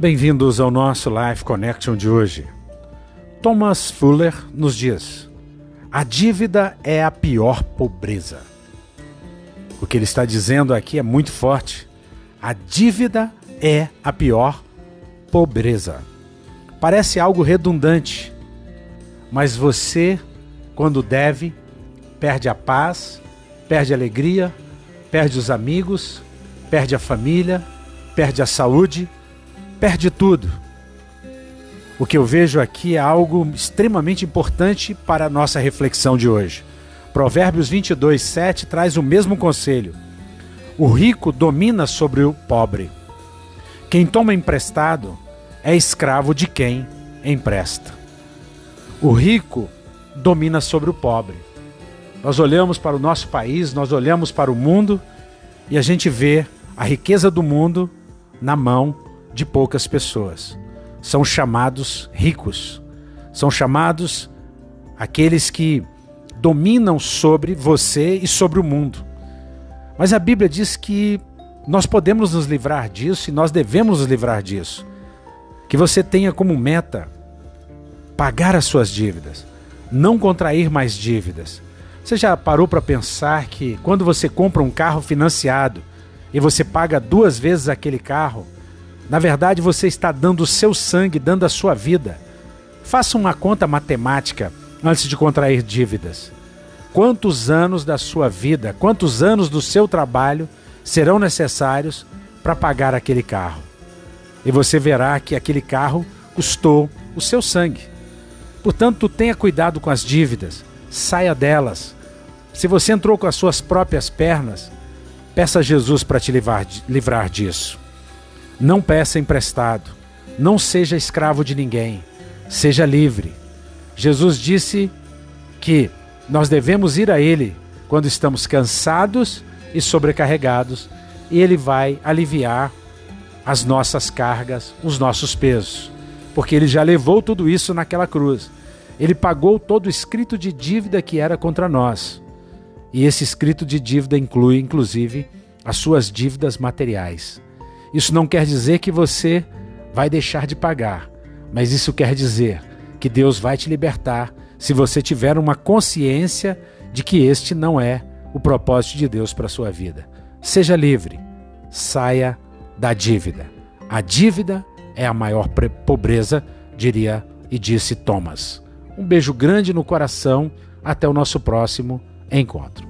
Bem-vindos ao nosso Life Connection de hoje. Thomas Fuller nos diz: a dívida é a pior pobreza. O que ele está dizendo aqui é muito forte. A dívida é a pior pobreza. Parece algo redundante, mas você, quando deve, perde a paz, perde a alegria, perde os amigos, perde a família, perde a saúde perde tudo. O que eu vejo aqui é algo extremamente importante para a nossa reflexão de hoje. Provérbios 22, 7 traz o mesmo conselho. O rico domina sobre o pobre. Quem toma emprestado é escravo de quem empresta. O rico domina sobre o pobre. Nós olhamos para o nosso país, nós olhamos para o mundo e a gente vê a riqueza do mundo na mão de poucas pessoas. São chamados ricos. São chamados aqueles que dominam sobre você e sobre o mundo. Mas a Bíblia diz que nós podemos nos livrar disso e nós devemos nos livrar disso. Que você tenha como meta pagar as suas dívidas, não contrair mais dívidas. Você já parou para pensar que quando você compra um carro financiado e você paga duas vezes aquele carro, na verdade, você está dando o seu sangue, dando a sua vida. Faça uma conta matemática antes de contrair dívidas. Quantos anos da sua vida, quantos anos do seu trabalho serão necessários para pagar aquele carro? E você verá que aquele carro custou o seu sangue. Portanto, tenha cuidado com as dívidas, saia delas. Se você entrou com as suas próprias pernas, peça a Jesus para te livrar, livrar disso. Não peça emprestado. Não seja escravo de ninguém. Seja livre. Jesus disse que nós devemos ir a Ele quando estamos cansados e sobrecarregados, e Ele vai aliviar as nossas cargas, os nossos pesos, porque Ele já levou tudo isso naquela cruz. Ele pagou todo o escrito de dívida que era contra nós. E esse escrito de dívida inclui, inclusive, as suas dívidas materiais. Isso não quer dizer que você vai deixar de pagar, mas isso quer dizer que Deus vai te libertar se você tiver uma consciência de que este não é o propósito de Deus para a sua vida. Seja livre, saia da dívida. A dívida é a maior pobreza, diria e disse Thomas. Um beijo grande no coração, até o nosso próximo encontro.